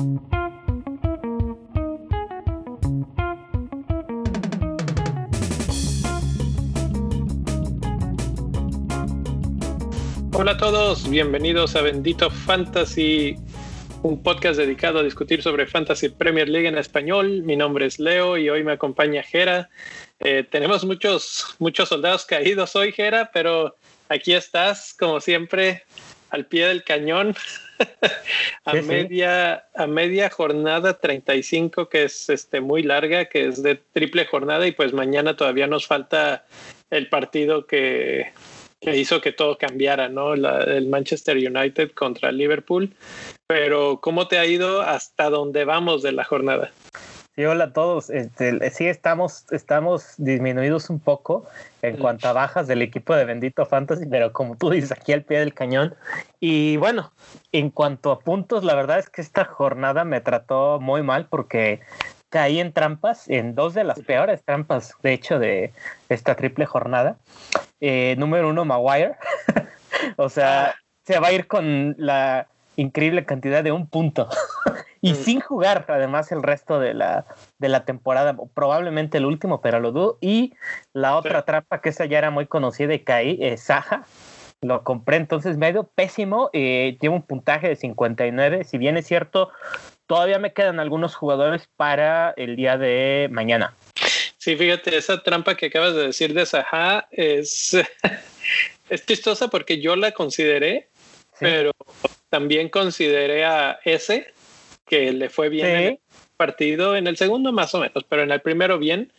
Hola a todos, bienvenidos a Bendito Fantasy, un podcast dedicado a discutir sobre Fantasy Premier League en español. Mi nombre es Leo y hoy me acompaña Jera. Eh, tenemos muchos, muchos soldados caídos hoy, Jera, pero aquí estás, como siempre, al pie del cañón. a media a media jornada 35 que es este muy larga que es de triple jornada y pues mañana todavía nos falta el partido que que hizo que todo cambiara, ¿no? el Manchester United contra Liverpool. Pero, ¿cómo te ha ido hasta donde vamos de la jornada? Sí, hola a todos. Este, sí, estamos, estamos disminuidos un poco en cuanto a bajas del equipo de Bendito Fantasy, pero como tú dices, aquí al pie del cañón. Y bueno, en cuanto a puntos, la verdad es que esta jornada me trató muy mal porque caí en trampas, en dos de las peores trampas, de hecho, de esta triple jornada. Eh, número uno, Maguire. o sea, ah. se va a ir con la increíble cantidad de un punto. y mm. sin jugar, además, el resto de la, de la temporada, probablemente el último, pero lo dudo. Y la otra trampa, que esa ya era muy conocida y caí, es Saja. Lo compré entonces medio pésimo, eh, tiene un puntaje de 59, si bien es cierto, todavía me quedan algunos jugadores para el día de mañana. Sí, fíjate, esa trampa que acabas de decir de Saha es, es chistosa porque yo la consideré, pero también consideré a ese, que le fue bien en el partido, en el segundo más o menos, pero en el primero bien.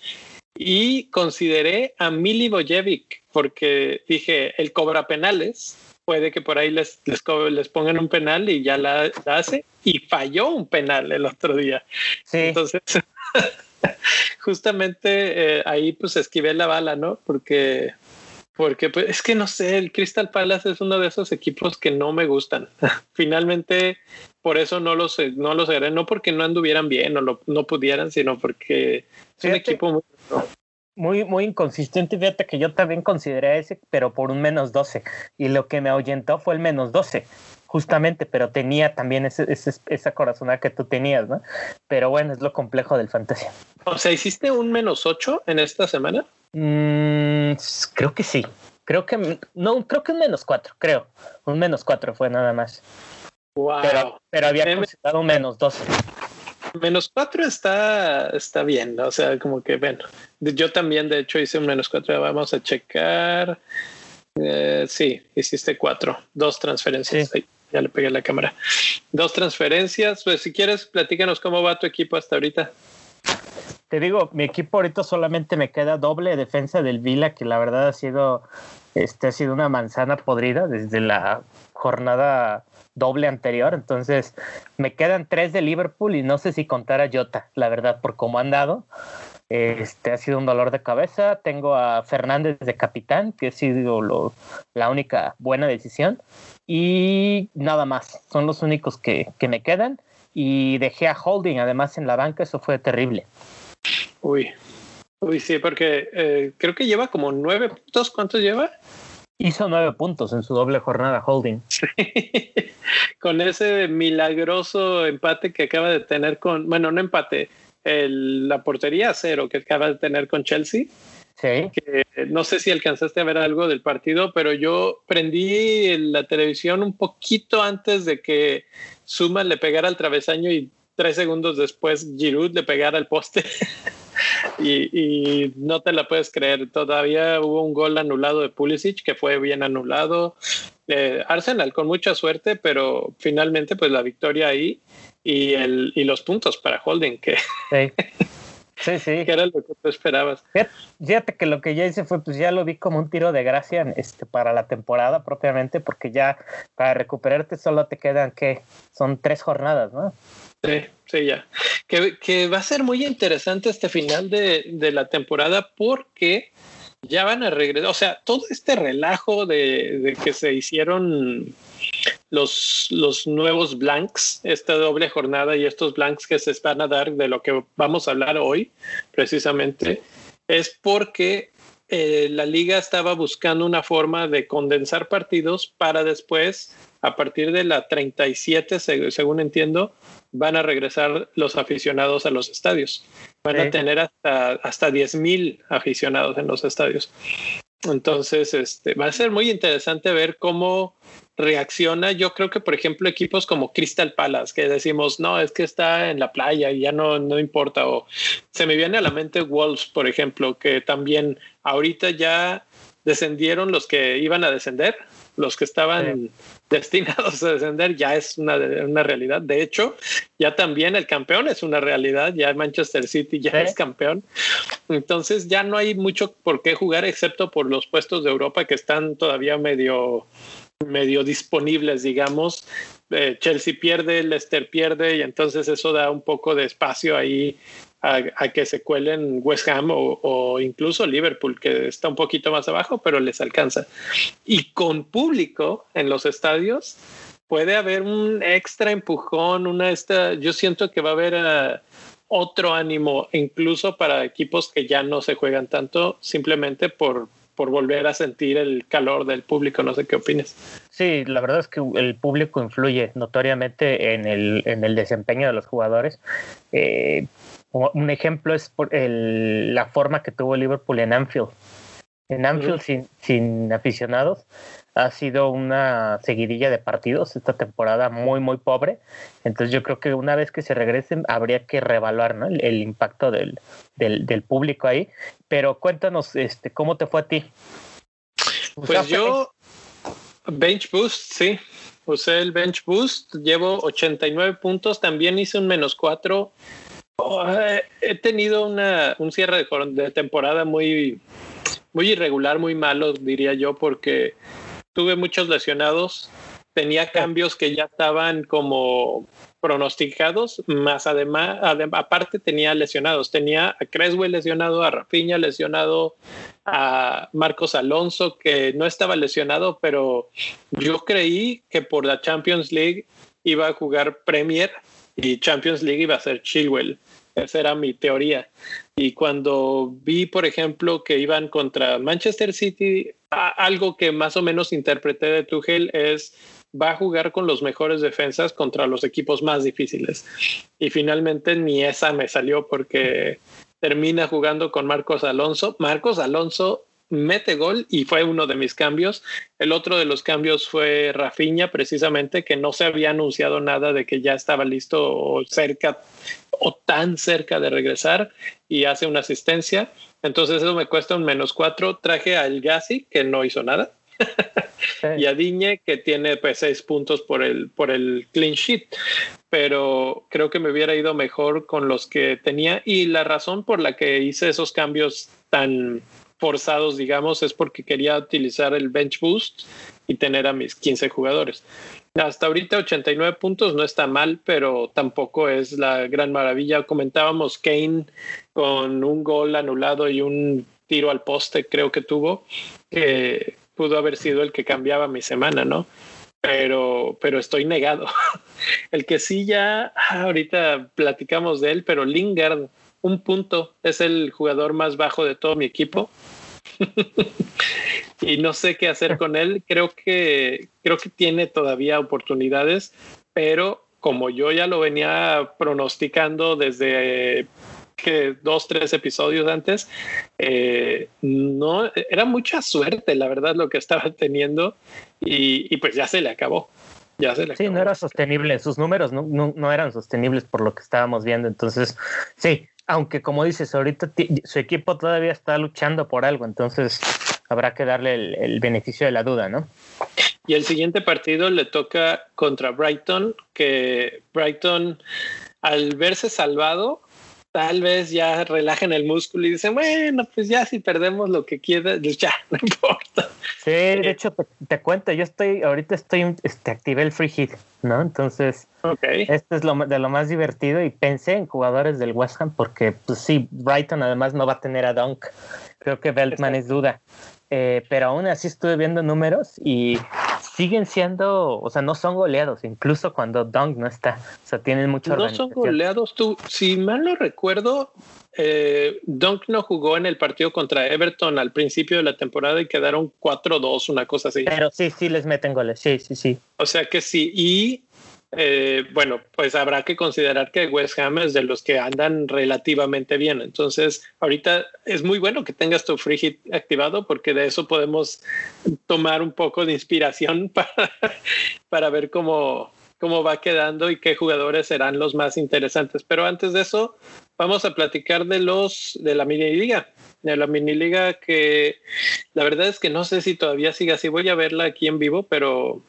Y consideré a Mili Bojevic porque dije, él cobra penales puede que por ahí les, les, les pongan un penal y ya la, hace y falló un penal el otro día. Sí. Entonces, justamente eh, ahí pues esquivé la bala, ¿no? Porque, porque pues, es que no sé, el Crystal Palace es uno de esos equipos que no me gustan. Finalmente, por eso no los, no los haré, no porque no anduvieran bien o no pudieran, sino porque es un equipo muy muy, muy inconsistente. Fíjate que yo también consideré ese, pero por un menos 12. Y lo que me ahuyentó fue el menos 12, justamente, pero tenía también ese, esa corazonada que tú tenías, ¿no? Pero bueno, es lo complejo del fantasía. O sea, ¿hiciste un menos 8 en esta semana? Mm, creo que sí. Creo que no, creo que un menos 4, creo. Un menos 4 fue nada más. Wow. Pero, pero había considerado un menos 12 menos cuatro está, está bien, o sea, como que, bueno, yo también de hecho hice un menos cuatro, vamos a checar. Eh, sí, hiciste cuatro, dos transferencias. ya le pegué la cámara. Dos transferencias, pues si quieres, platícanos cómo va tu equipo hasta ahorita. Te digo, mi equipo ahorita solamente me queda doble defensa del Vila, que la verdad ha sido, este ha sido una manzana podrida desde la jornada doble anterior. Entonces, me quedan tres de Liverpool y no sé si contar a Jota, la verdad, por cómo han dado. Este ha sido un dolor de cabeza. Tengo a Fernández de capitán, que ha sido lo, la única buena decisión. Y nada más, son los únicos que, que me quedan. Y dejé a Holding además en la banca, eso fue terrible. Uy, uy, sí, porque eh, creo que lleva como nueve puntos. ¿Cuántos lleva? Hizo nueve puntos en su doble jornada holding. Con ese milagroso empate que acaba de tener con, bueno, no empate, la portería cero que acaba de tener con Chelsea. Sí. no sé si alcanzaste a ver algo del partido, pero yo prendí la televisión un poquito antes de que Suma le pegara al travesaño y tres segundos después Giroud le pegara al poste. y, no te la puedes creer. Todavía hubo un gol anulado de Pulisic que fue bien anulado. Eh, Arsenal con mucha suerte, pero finalmente pues la victoria ahí y, el, y los puntos para Holding que... Sí. Sí, sí. Que era lo que tú esperabas. Fíjate que lo que ya hice fue, pues ya lo vi como un tiro de gracia este, para la temporada propiamente, porque ya para recuperarte solo te quedan, que Son tres jornadas, ¿no? Sí, sí, ya. Que, va a ser muy interesante este final de, la temporada porque ya van a regresar, o sea, todo este relajo de, que se hicieron los, los nuevos blanks, esta doble jornada y estos blanks que se van a dar de lo que vamos a hablar hoy, precisamente, es porque eh, la liga estaba buscando una forma de condensar partidos para después a partir de la 37, según entiendo, van a regresar los aficionados a los estadios. Van a tener hasta, hasta 10 mil aficionados en los estadios. Entonces, este, va a ser muy interesante ver cómo reacciona. Yo creo que, por ejemplo, equipos como Crystal Palace, que decimos, no, es que está en la playa y ya no, no importa. O se me viene a la mente Wolves, por ejemplo, que también ahorita ya descendieron los que iban a descender, los que estaban destinados a descender, ya es una, una, realidad. De hecho, ya también el campeón es una realidad, ya Manchester City ya es campeón. Entonces ya no hay mucho por qué jugar excepto por los puestos de Europa que están todavía medio medio disponibles, digamos. Eh, Chelsea pierde, Leicester pierde y entonces eso da un poco de espacio ahí a, que se cuelen West Ham o, incluso Liverpool, que está un poquito más abajo, pero les alcanza. Y con público en los estadios puede haber un extra empujón, una esta, yo siento que va a haber eh, otro ánimo, incluso para equipos que ya no se juegan tanto, simplemente por, por volver a sentir el calor del público. No sé qué opinas. Sí, la verdad es que el público influye notoriamente en el, en el desempeño de los jugadores. Eh, un ejemplo es por el, la forma que tuvo Liverpool en Anfield. En Anfield, sin, sin aficionados, ha sido una seguidilla de partidos esta temporada muy, muy pobre. Entonces yo creo que una vez que se regresen habría que reevaluar ¿no? el, impacto del, del, del, público ahí. Pero cuéntanos, este, ¿cómo te fue a ti? Pues yo, Bench Boost, sí. Usé el Bench Boost, llevo 89 puntos, también hice un menos 4 eh, he tenido una, un cierre de, temporada muy, muy irregular, muy malo, diría yo, porque tuve muchos lesionados, tenía cambios que ya estaban como pronosticados, más además, aparte tenía lesionados, tenía a Creswell lesionado, a Rafinha lesionado, a Marcos Alonso que no estaba lesionado, pero yo creí que por la Champions League iba a jugar Premier y Champions League iba a ser Chilwell. Esa era mi teoría. Y cuando vi, por ejemplo, que iban contra Manchester City, algo que más o menos interpreté de Tuchel es va a jugar con los mejores defensas contra los equipos más difíciles. Y finalmente ni esa me salió porque termina jugando con Marcos Alonso. Marcos Alonso mete gol y fue uno de mis cambios. El otro de los cambios fue Rafinha, precisamente, que no se había anunciado nada de que ya estaba listo o cerca o tan cerca de regresar y hace una asistencia. Entonces eso me cuesta un menos cuatro. Traje a El Gassi, que no hizo nada. y a Diñe, que tiene pues seis puntos por el, por el clean sheet. Pero creo que me hubiera ido mejor con los que tenía. Y la razón por la que hice esos cambios tan forzados, digamos, es porque quería utilizar el bench boost y tener a mis 15 jugadores. Hasta ahorita 89 puntos no está mal, pero tampoco es la gran maravilla. Comentábamos Kane con un gol anulado y un tiro al poste, creo que tuvo, que pudo haber sido el que cambiaba mi semana, ¿no? Pero, pero estoy negado. El que sí ya ahorita platicamos de él, pero Lingard, un punto, es el jugador más bajo de todo mi equipo y no sé qué hacer con él. Creo que, creo que tiene todavía oportunidades, pero como yo ya lo venía pronosticando desde que dos, tres episodios antes, eh, no era mucha suerte, la verdad, lo que estaba teniendo y, pues ya se le acabó. Ya se le sí, no era sostenible, sus números no, no, eran sostenibles por lo que estábamos viendo. Entonces, sí, aunque como dices, ahorita su equipo todavía está luchando por algo, entonces habrá que darle el, beneficio de la duda, ¿no? Y el siguiente partido le toca contra Brighton, que Brighton, al verse salvado, tal vez ya relajen el músculo y dicen, bueno, pues ya si perdemos lo que quieras, pues ya, no importa. Sí, de eh, hecho, te, cuento, yo estoy, ahorita estoy, este, activé el free hit, ¿no? Entonces, okay. esto es lo, de lo más divertido y pensé en jugadores del West Ham porque, pues sí, Brighton además no va a tener a Dunk. Creo que Beltman es duda. Eh, pero aún así estuve viendo números y siguen siendo, o sea, no son goleados, incluso cuando Dunk no está. O sea, tienen mucho No son goleados. Tú, si mal no recuerdo, eh, Dunk no jugó en el partido contra Everton al principio de la temporada y quedaron 4-2, una cosa así. Pero sí, sí les meten goles, sí, sí, sí. O sea que sí. Y eh, bueno, pues habrá que considerar que West Ham es de los que andan relativamente bien. Entonces, ahorita es muy bueno que tengas tu free hit activado porque de eso podemos tomar un poco de inspiración para, para ver cómo, cómo va quedando y qué jugadores serán los más interesantes. Pero antes de eso, vamos a platicar de los de la mini liga. De la mini liga que la verdad es que no sé si todavía sigue así. Voy a verla aquí en vivo, pero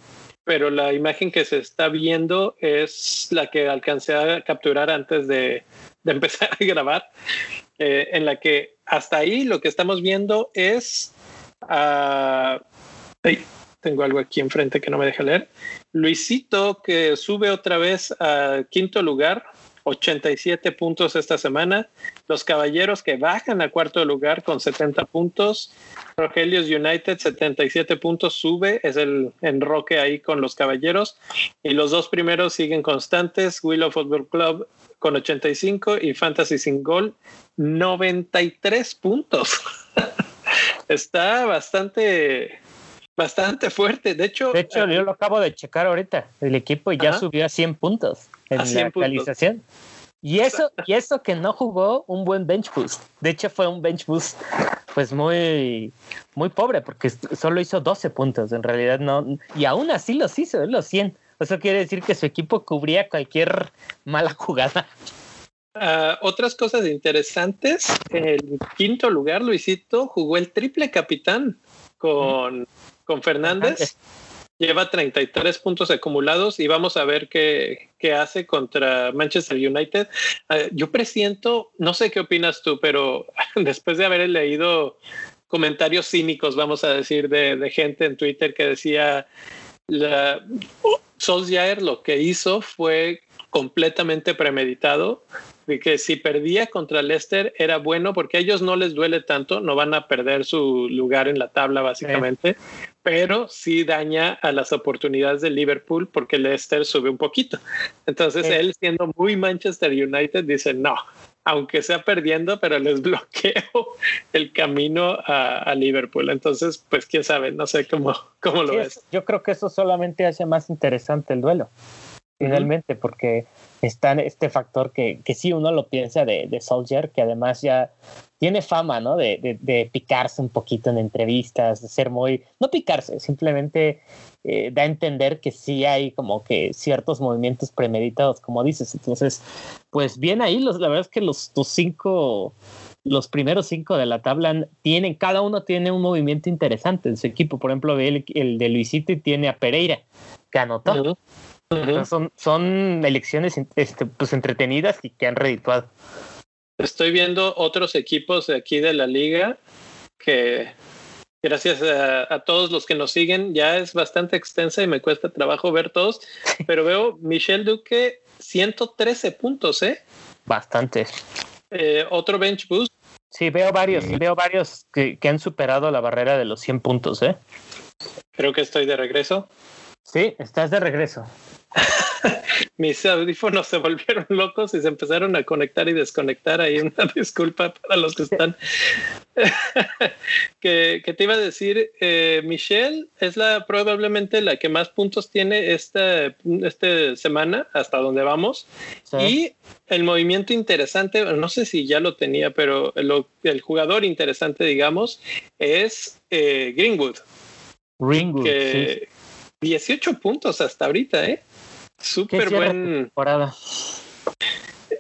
pero la imagen que se está viendo es la que alcancé a capturar antes de, empezar a grabar, eh, en la que hasta ahí lo que estamos viendo es... Uh, tengo algo aquí enfrente que no me deja leer. Luisito que sube otra vez a quinto lugar 87 puntos esta semana. Los Caballeros que bajan a cuarto lugar con 70 puntos. Rogelios United 77 puntos sube, es el enroque ahí con los Caballeros. Y los dos primeros siguen constantes. Willow Football Club con 85 y Fantasy Sin Gol 93 puntos. Está bastante bastante fuerte. De hecho, de hecho yo lo acabo de checar ahorita. El equipo ya subió a 100 puntos en la actualización. Y eso, y eso que no jugó un buen bench boost. De hecho, fue un bench boost pues muy, muy pobre, porque solo hizo 12 puntos. En realidad no, y aún así los hizo, los 100. Eso quiere decir que su equipo cubría cualquier mala jugada. Uh, otras cosas interesantes, en el quinto lugar, Luisito jugó el triple capitán con, con Fernández lleva 33 puntos acumulados y vamos a ver qué, qué hace contra Manchester United. Uh, yo presiento, no sé qué opinas tú, pero después de haber leído comentarios cínicos, vamos a decir, de, gente en Twitter que decía, la, Solskjaer lo que hizo fue completamente premeditado que si perdía contra Leicester era bueno porque a ellos no les duele tanto, no van a perder su lugar en la tabla básicamente, pero sí daña a las oportunidades de Liverpool porque Leicester sube un poquito. Entonces él siendo muy Manchester United dice, no, aunque sea perdiendo, pero les bloqueo el camino a, Liverpool. Entonces, pues quién sabe, no sé cómo, cómo lo ves. Yo creo que eso solamente hace más interesante el duelo finalmente, porque está este factor que, que sí uno lo piensa de, de Soldier, que además ya tiene fama, ¿no? De, de, picarse un poquito en entrevistas, de ser muy, no picarse, simplemente eh, da a entender que sí hay como que ciertos movimientos premeditados, como dices. Entonces, pues bien ahí, los, la verdad es que los, los cinco, los primeros cinco de la tabla tienen, cada uno tiene un movimiento interesante en su equipo. Por ejemplo, el, el de Luisito y tiene a Pereira, que anotó son, son elecciones este, pues, entretenidas y que han redituado. Estoy viendo otros equipos de aquí de la liga que gracias a, todos los que nos siguen ya es bastante extensa y me cuesta trabajo ver todos, pero veo Michelle Duque 113 puntos, ¿eh? Bastante. Eh, otro bench boost. Sí, veo varios, veo varios que, que, han superado la barrera de los 100 puntos, ¿eh? Creo que estoy de regreso. Sí, estás de regreso. mis audífonos se volvieron locos y se empezaron a conectar y desconectar. Ahí una disculpa para los que están. que, te iba a decir, eh, Michelle es la probablemente la que más puntos tiene esta, esta semana, hasta donde vamos. Y el movimiento interesante, no sé si ya lo tenía, pero el jugador interesante, digamos, es eh, Greenwood. Greenwood. Que, 18 puntos hasta ahorita, ¿eh? Súper buen. Temporada.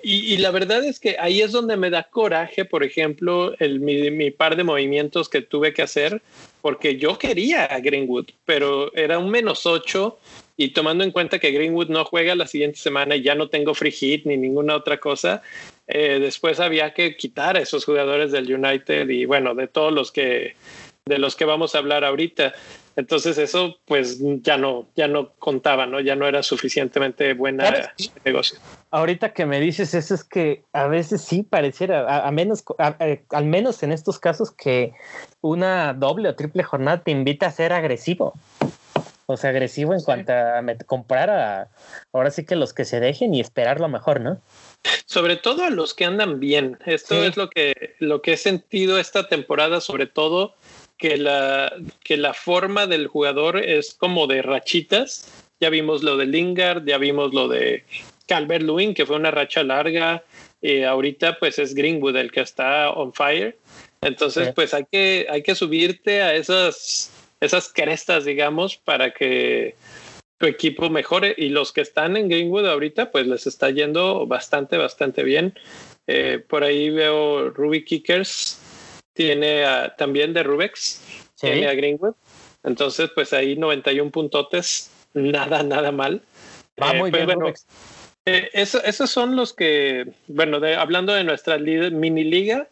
Y, y, la verdad es que ahí es donde me da coraje, por ejemplo, el, mi, mi, par de movimientos que tuve que hacer, porque yo quería a Greenwood, pero era un menos 8 y tomando en cuenta que Greenwood no juega la siguiente semana y ya no tengo free hit ni ninguna otra cosa, eh, después había que quitar a esos jugadores del United y bueno, de todos los que de los que vamos a hablar ahorita. Entonces eso pues ya no, ya no contaba, ¿no? Ya no era suficientemente buena negocio. Ahorita que me dices eso es que a veces sí pareciera, a, menos, al menos en estos casos que una doble o triple jornada te invita a ser agresivo. O sea, agresivo en cuanto a comprar a ahora sí que los que se dejen y esperar lo mejor, ¿no? Sobre todo a los que andan bien. Esto es lo que, lo que he sentido esta temporada, sobre todo que la, que la forma del jugador es como de rachitas. Ya vimos lo de Lingard, ya vimos lo de Calvert Lewin, que fue una racha larga. y ahorita pues es Greenwood el que está on fire. Entonces pues hay que, hay que subirte a esas, esas crestas, digamos, para que tu equipo mejore. Y los que están en Greenwood ahorita pues les está yendo bastante, bastante bien. Eh, por ahí veo Ruby Kickers tiene también de Rubex, tiene a Greenwood. Entonces, pues ahí 91 puntotes, nada, nada mal. Va eh, muy bien, bueno, eh, esos son los que, bueno, hablando de nuestra mini liga,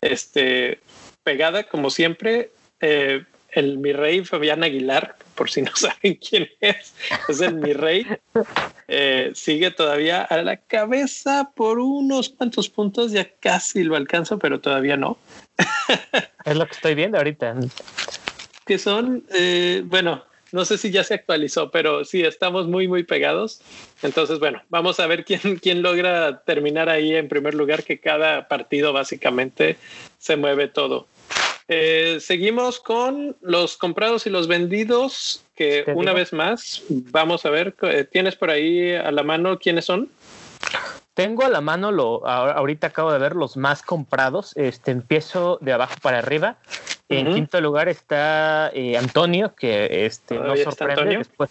este, pegada como siempre, eh, el mi rey Fabián Aguilar, por si no saben quién es, es el mi rey, sigue todavía a la cabeza por unos cuantos puntos, ya casi lo alcanzo, pero todavía no. es lo que estoy viendo ahorita. Que son, eh, bueno, no sé si ya se actualizó, pero sí, estamos muy, muy pegados. Entonces, bueno, vamos a ver quién, quién logra terminar ahí en primer lugar, que cada partido básicamente se mueve todo. Eh, seguimos con los comprados y los vendidos, que una vez más, vamos a ver, eh, ¿tienes por ahí a la mano quiénes son? Tengo a la mano, lo, ahorita acabo de ver los más comprados. Este, empiezo de abajo para arriba. En quinto lugar está eh, Antonio, que este, nos sorprende. Después,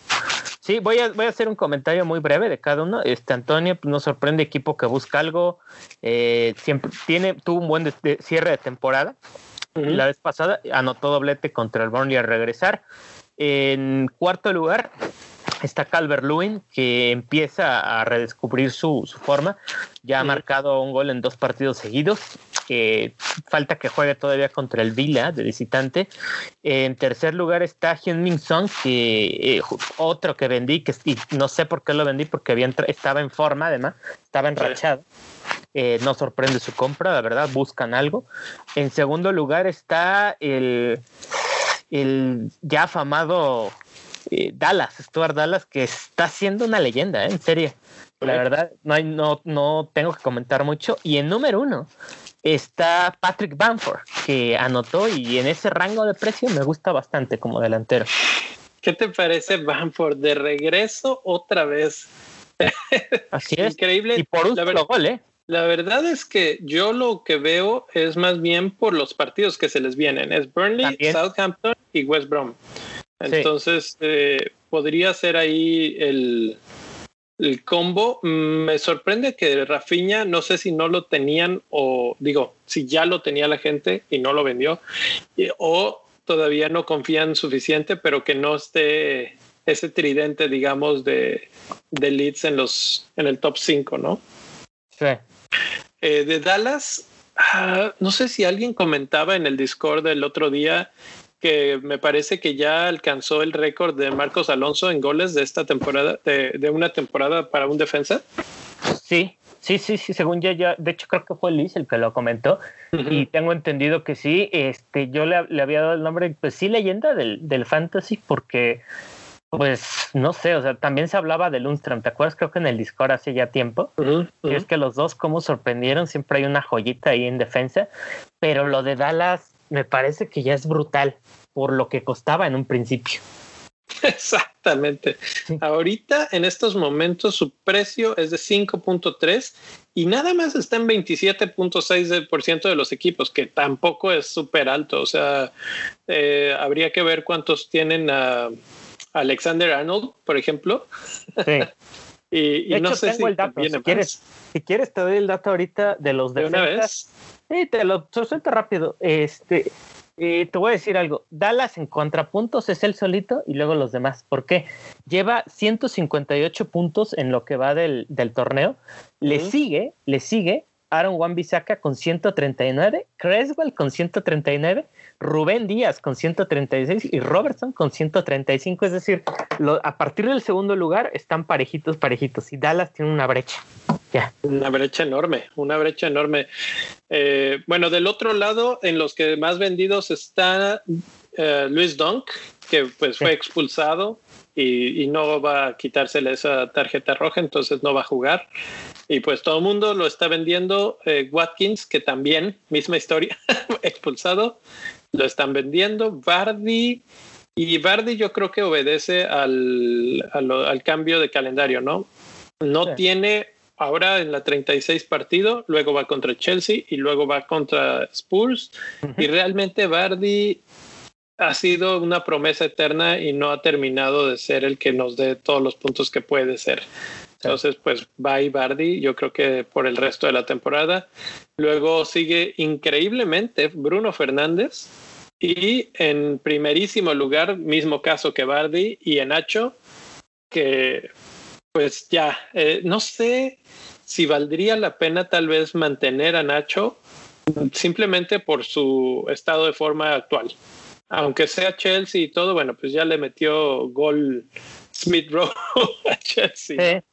sí, voy a, voy a hacer un comentario muy breve de cada uno. Este Antonio nos sorprende, equipo que busca algo. Eh, siempre tiene, tuvo un buen cierre de temporada. La vez pasada anotó doblete contra el Burnley al regresar. En cuarto lugar está Calvert Lewin, que empieza a redescubrir su, forma. Ya ha marcado un gol en dos partidos seguidos. falta que juegue todavía contra el Vila de visitante. En tercer lugar está Hyun Min Song, que eh, otro que vendí, que no sé por qué lo vendí, porque había estaba en forma, además, estaba enrachado. Eh, no sorprende su compra, la verdad, buscan algo. En segundo lugar está el, el ya afamado eh, Dallas, Stuart Dallas, que está siendo una leyenda, ¿eh? en serio. La verdad, no, hay, no, no tengo que comentar mucho. Y en número uno está Patrick Bamford, que anotó y en ese rango de precio me gusta bastante como delantero. ¿Qué te parece Bamford? De regreso otra vez. Así es. Increíble. Y por un solo gol, ¿eh? La verdad es que yo lo que veo es más bien por los partidos que se les vienen. Es Burnley, Southampton y West Brom. Entonces, eh, podría ser ahí el, el combo. Me sorprende que Rafiña, no sé si no lo tenían o digo, si ya lo tenía la gente y no lo vendió, o todavía no confían suficiente, pero que no esté ese tridente, digamos, de, de leads en los en el top 5, ¿no? Sí. Eh, de Dallas, ah, no sé si alguien comentaba en el Discord el otro día que me parece que ya alcanzó el récord de Marcos Alonso en goles de esta temporada, de, una temporada para un defensa. Sí, sí, sí, sí, según ya, ya, de hecho creo que fue Luis el que lo comentó y tengo entendido que sí, este, yo le, había dado el nombre, pues sí, leyenda del, del fantasy porque pues no sé, o sea, también se hablaba de Lundstrom, ¿te acuerdas? Creo que en el Discord hace ya tiempo. Y es que los dos, como sorprendieron, siempre hay una joyita ahí en defensa, pero lo de Dallas me parece que ya es brutal por lo que costaba en un principio. Exactamente. Ahorita, en estos momentos, su precio es de 5.3 y nada más está en 27.6% de los equipos, que tampoco es súper alto. O sea, eh, habría que ver cuántos tienen a Alexander Arnold, por ejemplo. Sí. y, no sé si el dato. Si quieres, si quieres, te doy el dato ahorita de los de una vez. Sí, te lo suelto rápido. Este, eh, te voy a decir algo. Dallas en contrapuntos es el solito y luego los demás. ¿Por qué? Lleva 158 puntos en lo que va del, torneo. Le sigue, le sigue Aaron Wan Bissaka con 139, Creswell con 139, Rubén Díaz con 136 y Robertson con 135. Es decir, a partir del segundo lugar están parejitos, parejitos. Y Dallas tiene una brecha. Ya. Una brecha enorme, una brecha enorme. Eh, bueno, del otro lado, en los que más vendidos está eh, Luis Dunk, que pues fue expulsado y, no va a quitársele esa tarjeta roja, entonces no va a jugar. Y pues todo el mundo lo está vendiendo. Eh, Watkins, que también, misma historia, expulsado, lo están vendiendo. Bardi, y Bardi yo creo que obedece al, al, cambio de calendario, ¿no? No tiene ahora en la 36 partido, luego va contra Chelsea y luego va contra Spurs. Y realmente Bardi ha sido una promesa eterna y no ha terminado de ser el que nos dé todos los puntos que puede ser. Entonces, pues bye Bardi, yo creo que por el resto de la temporada. Luego sigue increíblemente Bruno Fernández y en primerísimo lugar, mismo caso que Bardi y en Nacho, que pues ya, eh, no sé si valdría la pena tal vez mantener a Nacho simplemente por su estado de forma actual aunque sea Chelsea y todo, bueno, pues ya le metió gol Smith Rowe a Chelsea.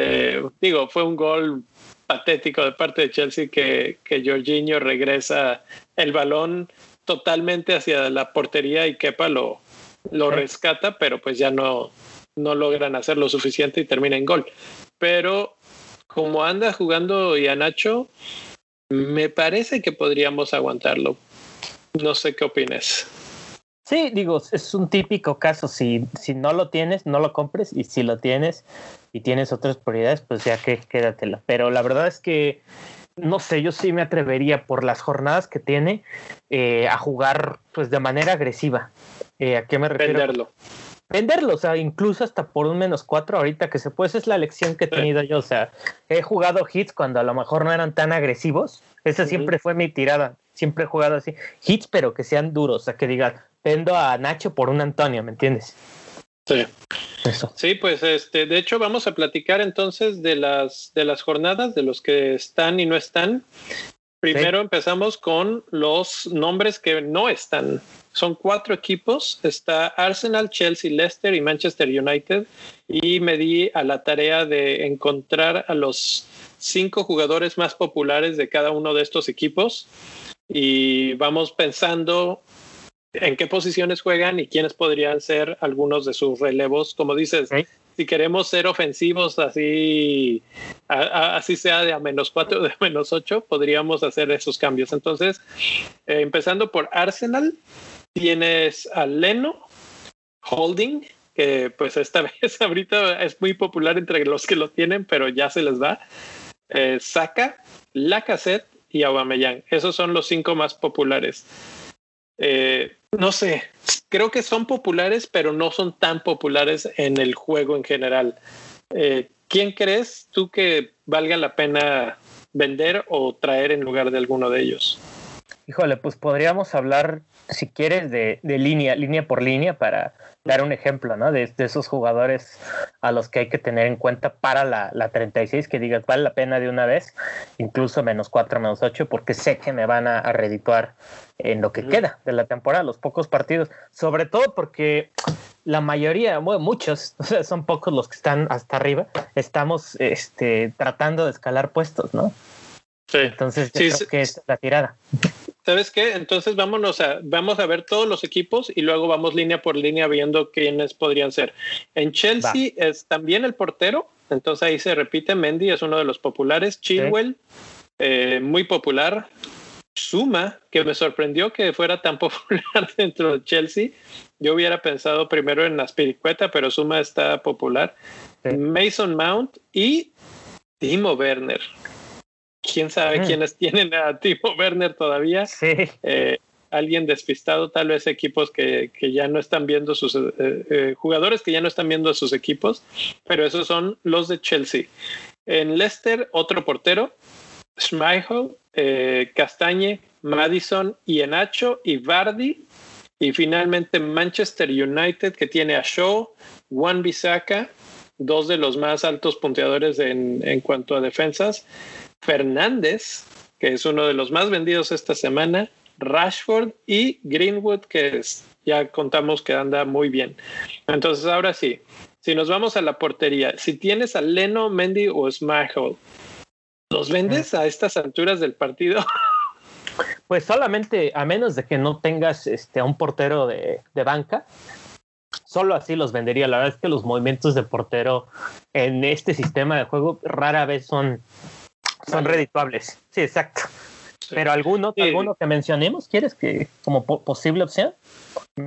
Eh, digo, fue un gol patético de parte de Chelsea que, que Jorginho regresa el balón totalmente hacia la portería y Kepa lo, lo rescata, pero pues ya no, no logran hacer lo suficiente y termina en gol. Pero como anda jugando Nacho, me parece que podríamos aguantarlo. No sé qué opines. Sí, digo, es un típico caso. Si, si no lo tienes, no lo compres. Y si lo tienes y tienes otras prioridades, pues ya que quédatela. Pero la verdad es que, no sé, yo sí me atrevería por las jornadas que tiene eh, a jugar pues de manera agresiva. Eh, ¿A qué me refiero? Venderlo. Venderlo, o sea, incluso hasta por un menos cuatro ahorita que se puede. Esa es la lección que he tenido yo. O sea, he jugado hits cuando a lo mejor no eran tan agresivos. Esa siempre fue mi tirada. Siempre he jugado así. Hits, pero que sean duros. O sea, que digan, vendo a Nacho por un Antonio, ¿me entiendes? Sí. Eso. Sí, pues este, de hecho vamos a platicar entonces de las de las jornadas, de los que están y no están. Primero empezamos con los nombres que no están. Son cuatro equipos. Está Arsenal, Chelsea, Leicester y Manchester United. Y me di a la tarea de encontrar a los cinco jugadores más populares de cada uno de estos equipos. Y vamos pensando en qué posiciones juegan y quiénes podrían ser algunos de sus relevos. Como dices, si queremos ser ofensivos así, así sea de a menos cuatro o de a menos ocho, podríamos hacer esos cambios. Entonces, eh, empezando por Arsenal, tienes a Leno, Holding, que pues esta vez ahorita es muy popular entre los que lo tienen, pero ya se les va. Eh, Saka, Lacazette y Aubameyang. Esos son los cinco más populares. Eh, no sé, creo que son populares, pero no son tan populares en el juego en general. Eh, ¿Quién crees tú que valga la pena vender o traer en lugar de alguno de ellos? Híjole, pues podríamos hablar, si quieres, de, de línea, línea por línea para dar un ejemplo, ¿no? De, esos jugadores a los que hay que tener en cuenta para la, la, 36, que digas, vale la pena de una vez, incluso menos 4, menos 8, porque sé que me van a, a redituar en lo que queda de la temporada, los pocos partidos, sobre todo porque la mayoría, bueno, muchos, o sea, son pocos los que están hasta arriba, estamos este, tratando de escalar puestos, ¿no? Sí. Entonces, yo creo que es la tirada. ¿Sabes qué? Entonces vámonos a, vamos a ver todos los equipos y luego vamos línea por línea viendo quiénes podrían ser. En Chelsea es también el portero, entonces ahí se repite, Mendy es uno de los populares, Chilwell, eh, muy popular, Suma, que me sorprendió que fuera tan popular dentro de Chelsea. Yo hubiera pensado primero en Aspiricueta, pero Suma está popular. Mason Mount y Timo Werner quién sabe mm. quiénes tienen a Timo Werner todavía. Sí. Eh, alguien despistado, tal vez equipos que, que ya no están viendo sus eh, eh, jugadores que ya no están viendo a sus equipos, pero esos son los de Chelsea. En Leicester, otro portero, Schmeichel, Castañe, Madison, Enacho y Vardy. Y finalmente Manchester United, que tiene a Shaw, Juan Bisaca, dos de los más altos punteadores en, en cuanto a defensas, Fernández, que es uno de los más vendidos esta semana, Rashford y Greenwood, que ya contamos que anda muy bien. Entonces, ahora sí, si nos vamos a la portería, si tienes a Leno, Mendy o Smile, ¿los vendes a estas alturas del partido? Pues solamente, a menos de que no tengas este, a un portero de, banca, solo así los vendería. La verdad es que los movimientos de portero en este sistema de juego rara vez son, son redituables. Sí, exacto. Pero alguno, alguno que mencionemos, ¿quieres que como posible opción?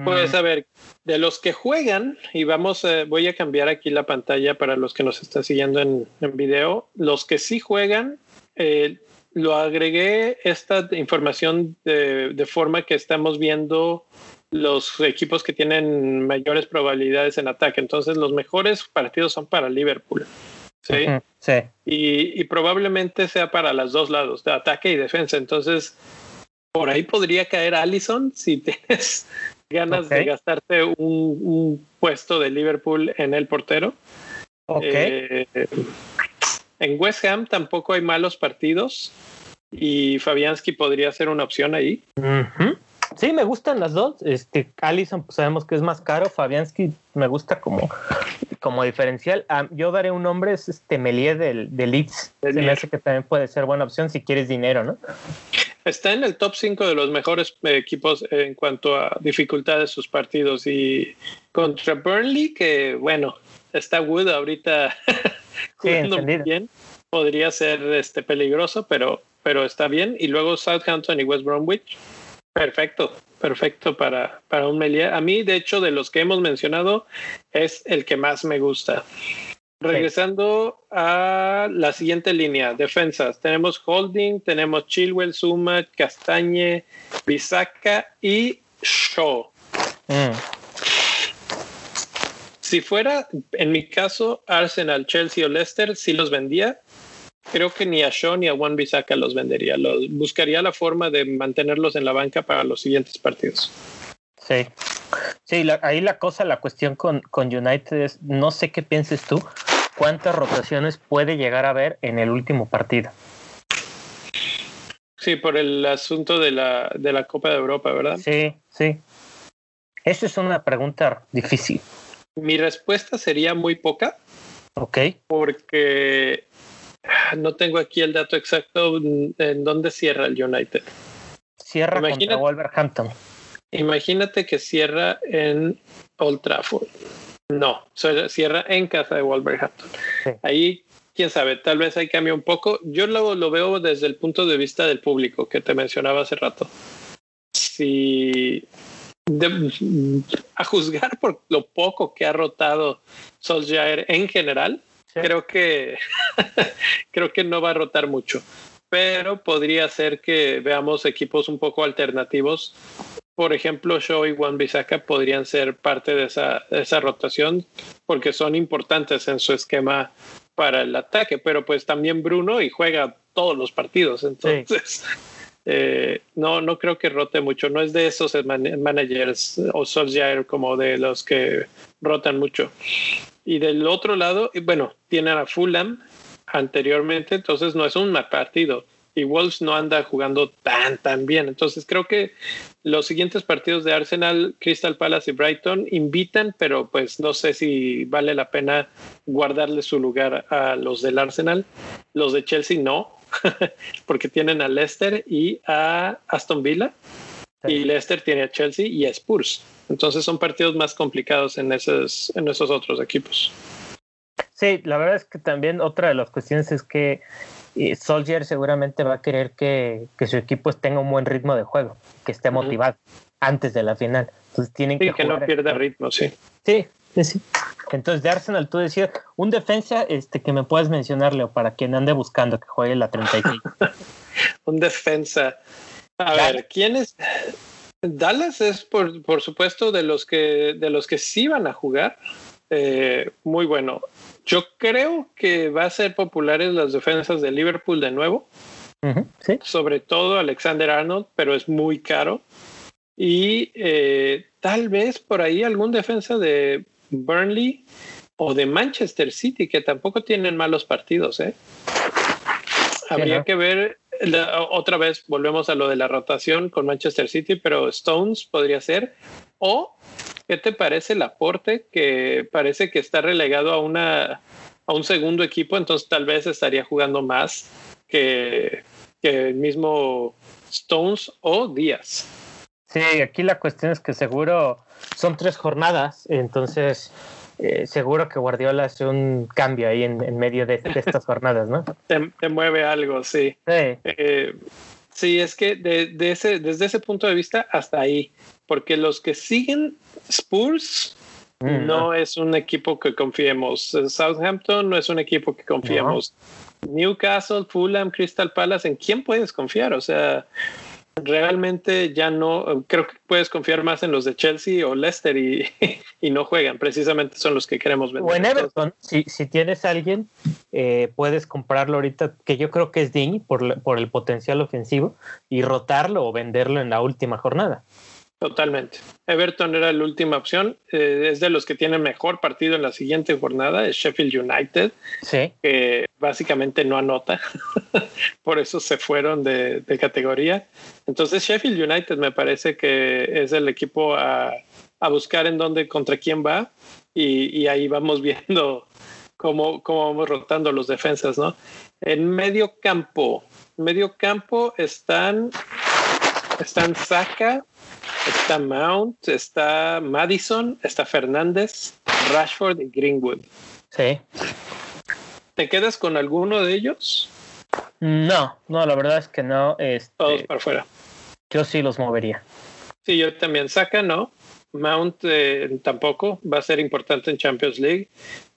Pues a ver, de los que juegan, y vamos, a, voy a cambiar aquí la pantalla para los que nos están siguiendo en, en video, los que sí juegan, eh, lo agregué esta información de, de, forma que estamos viendo los equipos que tienen mayores probabilidades en ataque. Entonces, los mejores partidos son para Liverpool. Sí. sí. Y, y, probablemente sea para los dos lados, de ataque y defensa. Entonces, por ahí podría caer Allison si tienes ganas okay. de gastarte un, un, puesto de Liverpool en el portero. Ok. Eh, en West Ham tampoco hay malos partidos y Fabianski podría ser una opción ahí. Uh -huh. Sí, me gustan las dos. Este, Allison, pues sabemos que es más caro. Fabianski me gusta como, como diferencial. Um, yo daré un nombre, es este Melier del, del Leeds. Se me hace que también puede ser buena opción si quieres dinero, ¿no? Está en el top 5 de los mejores equipos en cuanto a dificultad de sus partidos. Y contra Burnley, que bueno, está Wood ahorita jugando sí, muy bien. Podría ser este, peligroso, pero, pero está bien. Y luego Southampton y West Bromwich Perfecto, perfecto para, para un Melier. A mí, de hecho, de los que hemos mencionado, es el que más me gusta. Regresando sí. a la siguiente línea, defensas. Tenemos Holding, tenemos Chilwell, Suma, Castañe, Bisaca y Shaw. Mm. Si fuera, en mi caso, Arsenal, Chelsea o Leicester, sí los vendía creo que ni a Shaw ni a Juan Bisaca los vendería. Los, buscaría la forma de mantenerlos en la banca para los siguientes partidos. Sí, sí, la, ahí la cosa, la cuestión con, con United es, no sé qué pienses tú, cuántas rotaciones puede llegar a haber en el último partido. Sí, por el asunto de la, de la Copa de Europa, ¿verdad? Sí, sí. Esa es una pregunta difícil. Mi respuesta sería muy poca. Ok. Porque no tengo aquí el dato exacto en dónde cierra el United. Cierra imagínate, contra Wolverhampton. Imagínate que cierra en Old Trafford. No, cierra en casa de Wolverhampton. Sí. Ahí, quién sabe, tal vez ahí cambia un poco. Yo lo, lo veo desde el punto de vista del público que te mencionaba hace rato. Si de, a juzgar por lo poco que ha rotado Solskjaer en general. Creo que creo que no va a rotar mucho, pero podría ser que veamos equipos un poco alternativos. Por ejemplo, Shaw y Juan Bisaca podrían ser parte de esa, de esa rotación porque son importantes en su esquema para el ataque, pero pues también Bruno y juega todos los partidos, entonces sí. Eh, no, no creo que rote mucho, no es de esos man managers o Solskjaer como de los que rotan mucho. Y del otro lado, bueno, tienen a Fulham anteriormente, entonces no es un mal partido. Y Wolves no anda jugando tan, tan bien. Entonces creo que los siguientes partidos de Arsenal, Crystal Palace y Brighton invitan, pero pues no sé si vale la pena guardarle su lugar a los del Arsenal. Los de Chelsea no, porque tienen a Leicester y a Aston Villa. Sí. Y Leicester tiene a Chelsea y a Spurs. Entonces son partidos más complicados en esos, en esos otros equipos. Sí, la verdad es que también otra de las cuestiones es que eh, Solskjaer seguramente va a querer que, que, su equipo tenga un buen ritmo de juego, que esté motivado uh -huh. antes de la final. Entonces tienen sí, que, que no pierda ritmo, sí. Sí, sí. Entonces de Arsenal tú decías, un defensa este, que me puedes mencionar, Leo, para quien ande buscando que juegue la 35. un defensa. A ¿Dallas? ver, ¿quién es? Dallas es por, por, supuesto de los que de los que sí van a jugar. Eh, muy bueno. Yo creo que va a ser populares las defensas de Liverpool de nuevo. Uh -huh, ¿sí? Sobre todo Alexander Arnold, pero es muy caro. Y eh, tal vez por ahí algún defensa de Burnley o de Manchester City, que tampoco tienen malos partidos. ¿eh? Habría que ver la, otra vez volvemos a lo de la rotación con Manchester City, pero Stones podría ser. O, ¿qué te parece el aporte que parece que está relegado a, una, a un segundo equipo? Entonces tal vez estaría jugando más que, que el mismo Stones o Díaz. Sí, aquí la cuestión es que seguro son tres jornadas, entonces eh, seguro que Guardiola hace un cambio ahí en, medio de, estas jornadas, ¿no? Te, mueve algo, sí. Sí, eh, sí es que de, ese, desde ese punto de vista hasta ahí, porque los que siguen Spurs mm, no, es un equipo que confiemos. Southampton no es un equipo que confiemos. Newcastle, Fulham, Crystal Palace, ¿en quién puedes confiar? O sea, realmente ya no, creo que puedes confiar más en los de Chelsea o Leicester y, no juegan, precisamente son los que queremos vender. O en Everton, si, si tienes a alguien, eh, puedes comprarlo ahorita, que yo creo que es Dini por, por el potencial ofensivo, y rotarlo o venderlo en la última jornada. Totalmente. Everton era la última opción. Eh, es de los que tienen mejor partido en la siguiente jornada, es Sheffield United, sí. que básicamente no anota. Por eso se fueron de, categoría. Entonces Sheffield United me parece que es el equipo a, buscar en dónde, contra quién va. Y, ahí vamos viendo cómo, cómo vamos rotando los defensas, ¿no? En medio campo, medio campo están, están Saka, Está Mount, está Madison, está Fernández, Rashford y Greenwood. Sí. ¿Te quedas con alguno de ellos? No, no, la verdad es que no. Este, Todos para afuera. Yo sí los movería. Sí, yo también. Saca, no. Mount eh, tampoco va a ser importante en Champions League.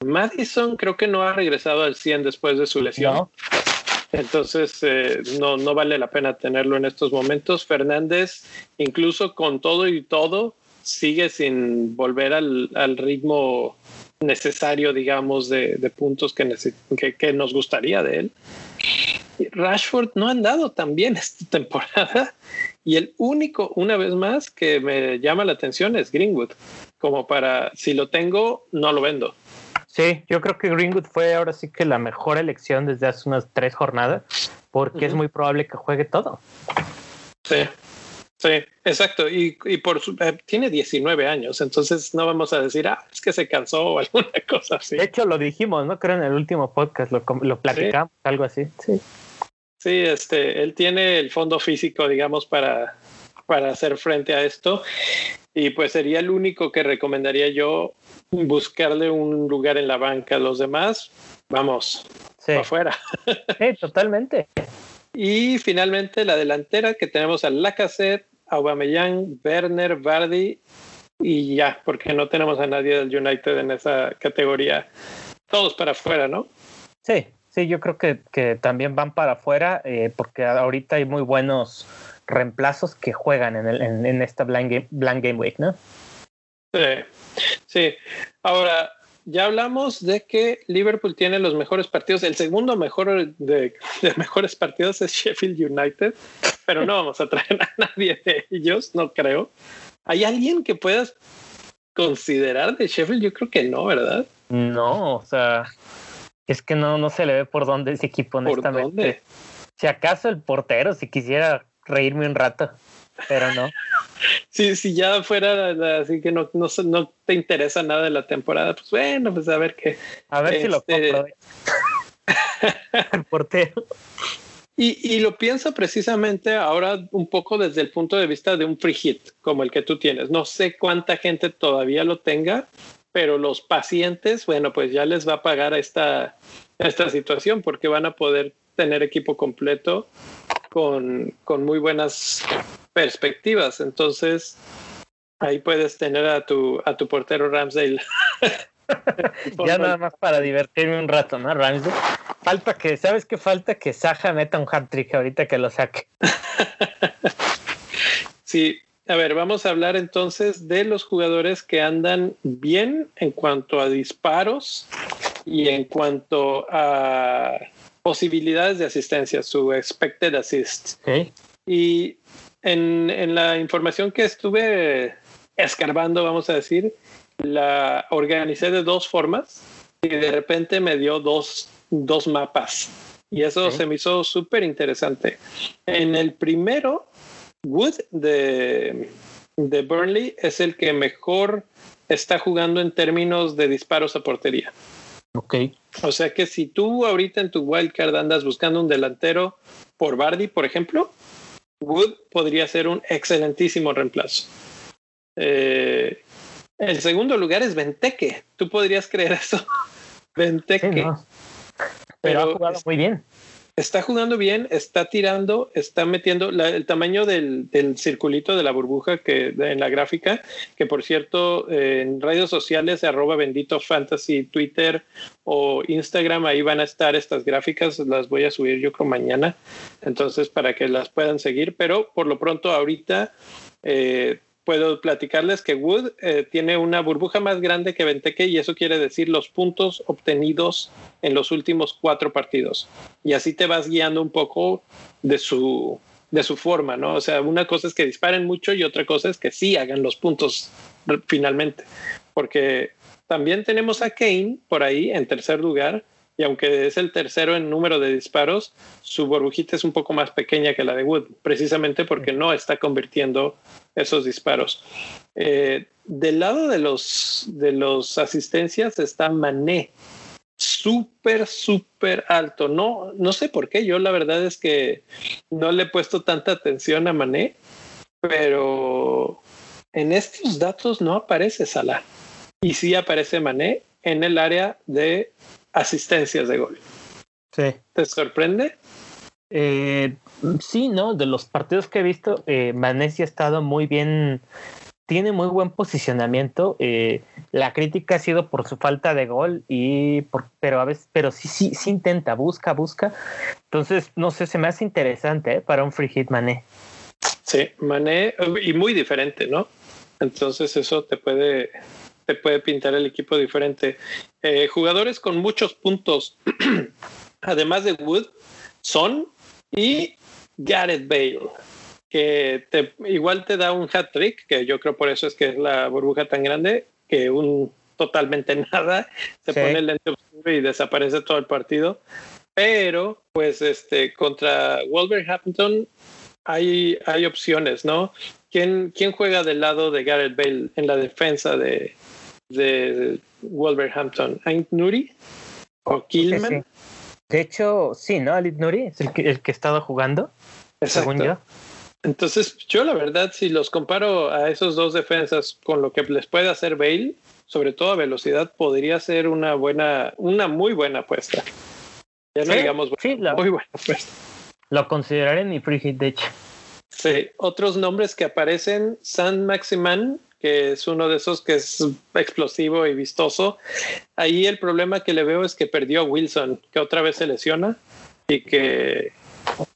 Madison creo que no ha regresado al 100 después de su lesión. No. Entonces, eh, no, no vale la pena tenerlo en estos momentos. Fernández, incluso con todo y todo, sigue sin volver al, ritmo necesario, digamos, de, puntos que, que, nos gustaría de él. Rashford no ha andado tan bien esta temporada y el único, una vez más, que me llama la atención es Greenwood, como para, si lo tengo, no lo vendo. Sí, yo creo que Greenwood fue ahora sí que la mejor elección desde hace unas tres jornadas, porque es muy probable que juegue todo. Sí, sí, exacto. Y, por su, eh, tiene 19 años, entonces no vamos a decir, ah, es que se cansó o alguna cosa así. De hecho, lo dijimos, ¿no? Creo en el último podcast, lo, lo platicamos, algo así. Sí. Sí, este, él tiene el fondo físico, digamos, para, para hacer frente a esto. Y pues sería el único que recomendaría yo buscarle un lugar en la banca. Los demás, vamos, afuera. Sí, totalmente. y finalmente la delantera que tenemos a Lacazette, Aubameyang, Werner, Vardy y ya, porque no tenemos a nadie del United en esa categoría. Todos para afuera, ¿no? Sí, sí, yo creo que, que también van para afuera eh, porque ahorita hay muy buenos reemplazos que juegan en, el, en, esta blind game, blind game week, ¿no? Sí, sí. Ahora, ya hablamos de que Liverpool tiene los mejores partidos. El segundo mejor de, mejores partidos es Sheffield United, pero no vamos a traer a nadie de ellos, no creo. ¿Hay alguien que puedas considerar de Sheffield? Yo creo que no, ¿verdad? No, o sea, es que no, no se le ve por dónde ese equipo, honestamente. ¿Por dónde? Si acaso el portero, si quisiera reírme un rato, pero no. Si, si ya fuera así que no, no, no, te interesa nada de la temporada, pues bueno, pues a ver qué. A ver si lo este, compro. ¿eh? el portero. Y, y, lo pienso precisamente ahora un poco desde el punto de vista de un free hit como el que tú tienes. No sé cuánta gente todavía lo tenga, pero los pacientes, bueno, pues ya les va a pagar esta, esta situación porque van a poder tener equipo completo con, con muy buenas perspectivas. Entonces, ahí puedes tener a tu, a tu portero Ramsdale. ya nada más para divertirme un rato, ¿no? Ramsdale. Falta que, ¿sabes qué falta? Que Saja meta un hat trick ahorita que lo saque. sí, a ver, vamos a hablar entonces de los jugadores que andan bien en cuanto a disparos y en cuanto a posibilidades de asistencia, su expected assist. Y en, en, la información que estuve escarbando, vamos a decir, la organicé de dos formas y de repente me dio dos, dos mapas. Y eso se me hizo súper interesante. En el primero, Wood de, de Burnley es el que mejor está jugando en términos de disparos a portería. Ok. O sea que si tú ahorita en tu wildcard andas buscando un delantero por Bardi, por ejemplo, Wood podría ser un excelentísimo reemplazo. Eh, el segundo lugar es Venteque. ¿Tú podrías creer eso? Venteque. Pero, ha jugado muy bien. Está jugando bien, está tirando, está metiendo el tamaño del, circulito de la burbuja que en la gráfica, que por cierto en redes sociales arroba bendito fantasy, Twitter o Instagram, ahí van a estar estas gráficas, las voy a subir yo creo mañana, entonces para que las puedan seguir, pero por lo pronto ahorita eh, puedo platicarles que Wood eh, tiene una burbuja más grande que Venteque y eso quiere decir los puntos obtenidos en los últimos cuatro partidos. Y así te vas guiando un poco de su, de su forma, ¿no? O sea, una cosa es que disparen mucho y otra cosa es que sí hagan los puntos finalmente. Porque también tenemos a Kane por ahí en tercer lugar y aunque es el tercero en número de disparos, su burbujita es un poco más pequeña que la de Wood, precisamente porque no está convirtiendo esos disparos. Eh, del lado de los, de los asistencias está Mané, súper, súper alto. No, no sé por qué, yo la verdad es que no le he puesto tanta atención a Mané, pero en estos datos no aparece Salah. Y sí aparece Mané en el área de asistencias de gol. Sí. ¿Te sorprende? Eh, sí, ¿no? De los partidos que he visto, eh, ha estado muy bien, tiene muy buen posicionamiento. Eh, la crítica ha sido por su falta de gol, y por, pero a veces, pero sí, sí, sí intenta, busca, busca. Entonces, no sé, se me hace interesante ¿eh? para un free hit Mané. Sí, Mané, y muy diferente, ¿no? Entonces eso te puede, te puede pintar el equipo diferente. Eh, jugadores con muchos puntos, además de Wood, son y Gareth Bale, que te, igual te da un hat trick, que yo creo por eso es que es la burbuja tan grande, que un totalmente nada, se pone el lente y desaparece todo el partido. Pero, pues, este, contra Wolverhampton hay, hay opciones, ¿no? ¿Quién, ¿Quién juega del lado de Gareth Bale en la defensa de, de Wolverhampton? ¿Aint Nuri o Killman? De hecho, sí, ¿no? Alit Nuri es el que, el que estaba jugando, según yo. Entonces, yo la verdad, si los comparo a esos dos defensas con lo que les puede hacer Bale, sobre todo a velocidad, podría ser una buena, una muy buena apuesta. Ya no digamos muy buena apuesta. Lo consideraré en mi free hit, de hecho. Sí, otros nombres que aparecen, San Maximan, que es uno de esos que es explosivo y vistoso. Ahí el problema que le veo es que perdió a Wilson, que otra vez se lesiona y que,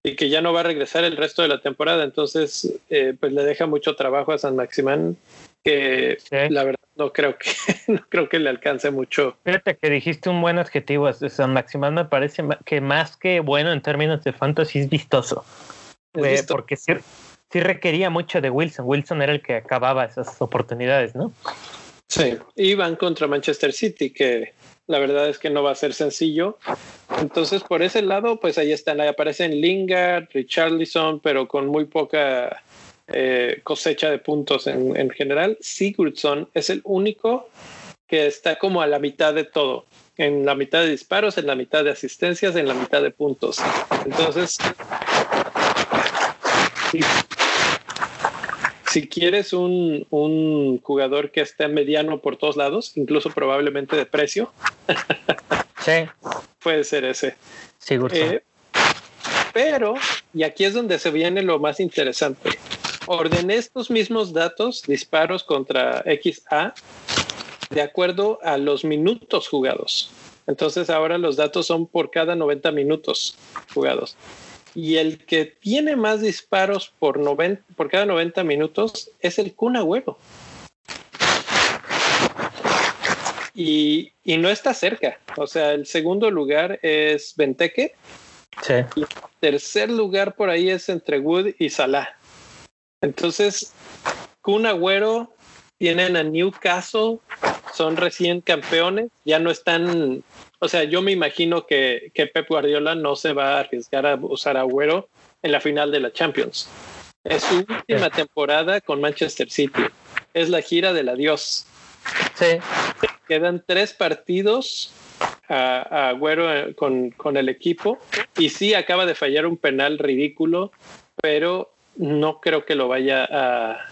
y que ya no va a regresar el resto de la temporada. Entonces, eh, pues le deja mucho trabajo a San Maximán, que la verdad no creo que no creo que le alcance mucho. Fíjate que dijiste un buen adjetivo. San Maximán me parece que más que bueno en términos de fantasy es vistoso. Eh, porque sí, requería mucho de Wilson. Wilson era el que acababa esas oportunidades, ¿no? Sí, y van contra Manchester City, que la verdad es que no va a ser sencillo. Entonces, por ese lado, pues ahí están, ahí aparecen Lingard, Richarlison, pero con muy poca eh, cosecha de puntos en, en general. Sigurdsson es el único que está como a la mitad de todo, en la mitad de disparos, en la mitad de asistencias, en la mitad de puntos. Entonces, si quieres un, un, jugador que esté mediano por todos lados, incluso probablemente de precio, sí. puede ser ese. Seguro. Eh, pero, y aquí es donde se viene lo más interesante, ordené estos mismos datos, disparos contra XA, de acuerdo a los minutos jugados. Entonces ahora los datos son por cada 90 minutos jugados y el que tiene más disparos por, por cada 90 minutos es el Kun Agüero. Y, y, no está cerca. O sea, el segundo lugar es Venteque. Sí. Y el tercer lugar por ahí es entre Wood y Salah. Entonces, Kun Agüero tienen a Newcastle, son recién campeones, ya no están o sea, yo me imagino que, que Pep Guardiola no se va a arriesgar a usar a Agüero en la final de la Champions. Es su última temporada con Manchester City. Es la gira del adiós. Sí. Quedan tres partidos a, Agüero eh, con, con, el equipo y sí acaba de fallar un penal ridículo, pero no creo que lo vaya a,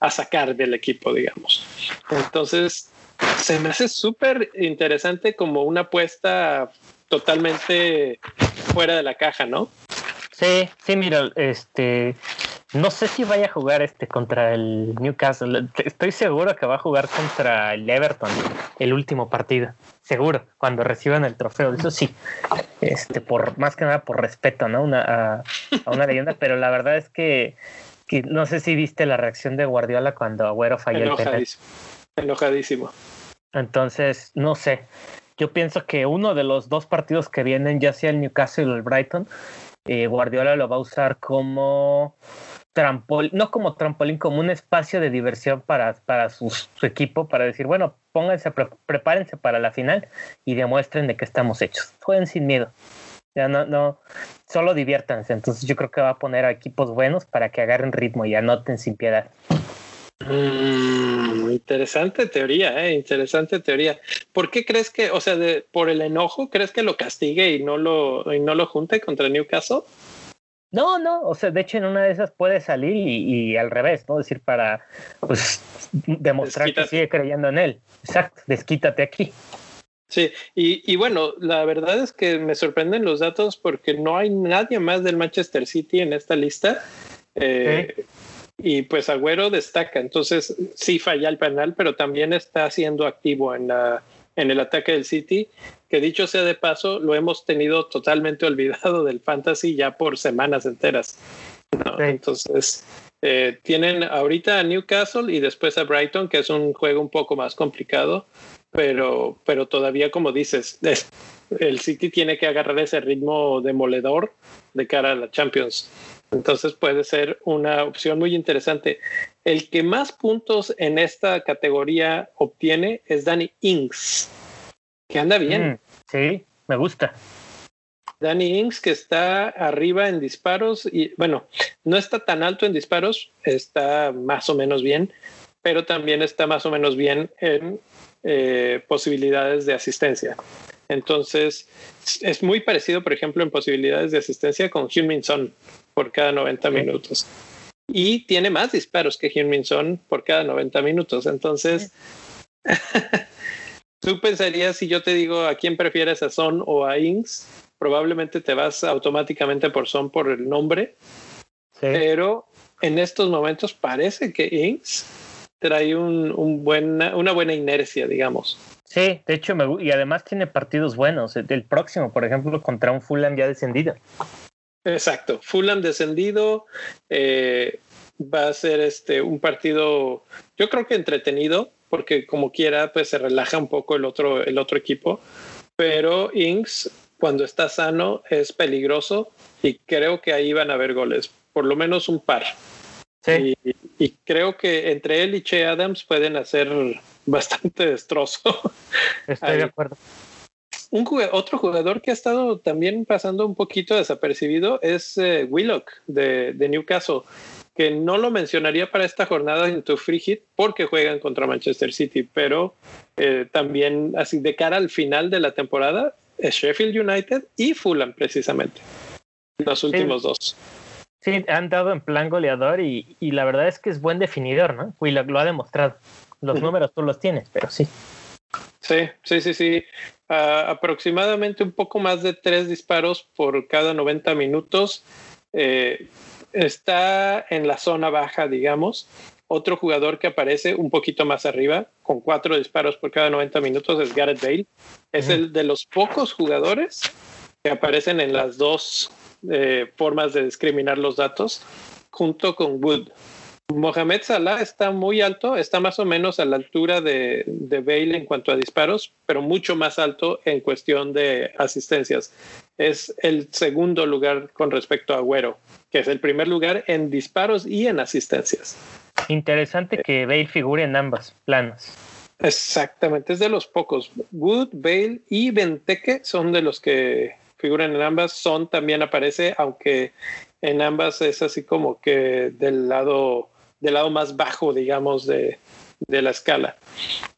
a sacar del equipo, digamos. Entonces, se me hace súper interesante como una apuesta totalmente fuera de la caja, ¿no? Sí, sí, mira, este, no sé si vaya a jugar este contra el Newcastle. Estoy seguro que va a jugar contra el Everton el último partido. Seguro, cuando reciban el trofeo. Eso sí, este, por más que nada por respeto, ¿no? Una, a, una leyenda, pero la verdad es que, no sé si viste la reacción de Guardiola cuando Agüero falló el penal. Enojadísimo. Entonces, no sé. Yo pienso que uno de los dos partidos que vienen, ya sea el Newcastle o el Brighton, eh, Guardiola lo va a usar como trampolín, no como trampolín, como un espacio de diversión para, para su, equipo, para decir, bueno, pónganse, prepárense para la final y demuestren de qué estamos hechos. Jueguen sin miedo. Ya no, no, solo diviértanse. Entonces yo creo que va a poner a equipos buenos para que agarren ritmo y anoten sin piedad. Mm, interesante teoría, eh, interesante teoría. ¿Por qué crees que, o sea, de, por el enojo, crees que lo castigue y no lo, y no lo junte contra Newcastle? No, no, o sea, de hecho en una de esas puede salir y, al revés, ¿no? Es decir, para pues demostrar que sigue creyendo en él. Exacto, desquítate aquí. Sí, y, y, bueno, la verdad es que me sorprenden los datos porque no hay nadie más del Manchester City en esta lista. Eh, y pues Agüero destaca, entonces sí falla el penal, pero también está siendo activo en, la, en el ataque del City que dicho sea de paso, lo hemos tenido totalmente olvidado del fantasy ya por semanas enteras. Entonces, eh, tienen ahorita a Newcastle y después a Brighton, que es un juego un poco más complicado, pero, pero todavía, como dices, el City tiene que agarrar ese ritmo demoledor de cara a la Champions. Entonces puede ser una opción muy interesante. El que más puntos en esta categoría obtiene es Danny Ings que anda bien. Mm, sí, me gusta. Danny Ings, que está arriba en disparos y bueno, no está tan alto en disparos, está más o menos bien, pero también está más o menos bien en eh, posibilidades de asistencia. Entonces, es muy parecido, por ejemplo, en posibilidades de asistencia con Hyun Son por cada 90 minutos. Y tiene más disparos que Hyun Son por cada 90 minutos. Entonces, Tú pensarías, si yo te digo a quién prefieres, a Son o a Inks, probablemente te vas automáticamente por Son por el nombre. Pero en estos momentos parece que Inks trae un, un buena, una buena inercia, digamos. Sí, de hecho, me, y además tiene partidos buenos. El próximo, por ejemplo, contra un Fulham ya descendido. Exacto, Fulham descendido. Eh, va a ser este un partido, yo creo que entretenido, porque como quiera, pues se relaja un poco el otro, el otro equipo. Pero Inks, cuando está sano, es peligroso y creo que ahí van a haber goles, por lo menos un par. Sí. Y, creo que entre él y Che Adams pueden hacer bastante destrozo. Estoy de acuerdo. Un otro jugador que ha estado también pasando un poquito desapercibido es eh, Willock de, de Newcastle que no lo mencionaría para esta jornada en tu free hit porque juegan contra Manchester City, pero eh, también así de cara al final de la temporada es Sheffield United y Fulham precisamente, los últimos dos. Sí, han dado en plan goleador y, la verdad es que es buen definidor, ¿no? Y lo, ha demostrado. Los números tú los tienes, pero sí. Sí, sí, sí, sí. Aproximadamente un poco más de tres disparos por cada 90 minutos. Eh, está en la zona baja, digamos. Otro jugador que aparece un poquito más arriba, con cuatro disparos por cada 90 minutos, es Gareth Bale. Es el de los pocos jugadores que aparecen en las dos eh, formas de discriminar los datos, junto con Wood. Mohamed Salah está muy alto, está más o menos a la altura de, de Bale en cuanto a disparos, pero mucho más alto en cuestión de asistencias. Es el segundo lugar con respecto a Agüero que es el primer lugar en disparos y en asistencias. Interesante que Bale figure en ambas planas. Exactamente, es de los pocos. Wood, Bale y Benteke son de los que figuran en ambas. Son también aparece, aunque en ambas es así como que del lado, del lado más bajo, digamos, de, de la escala.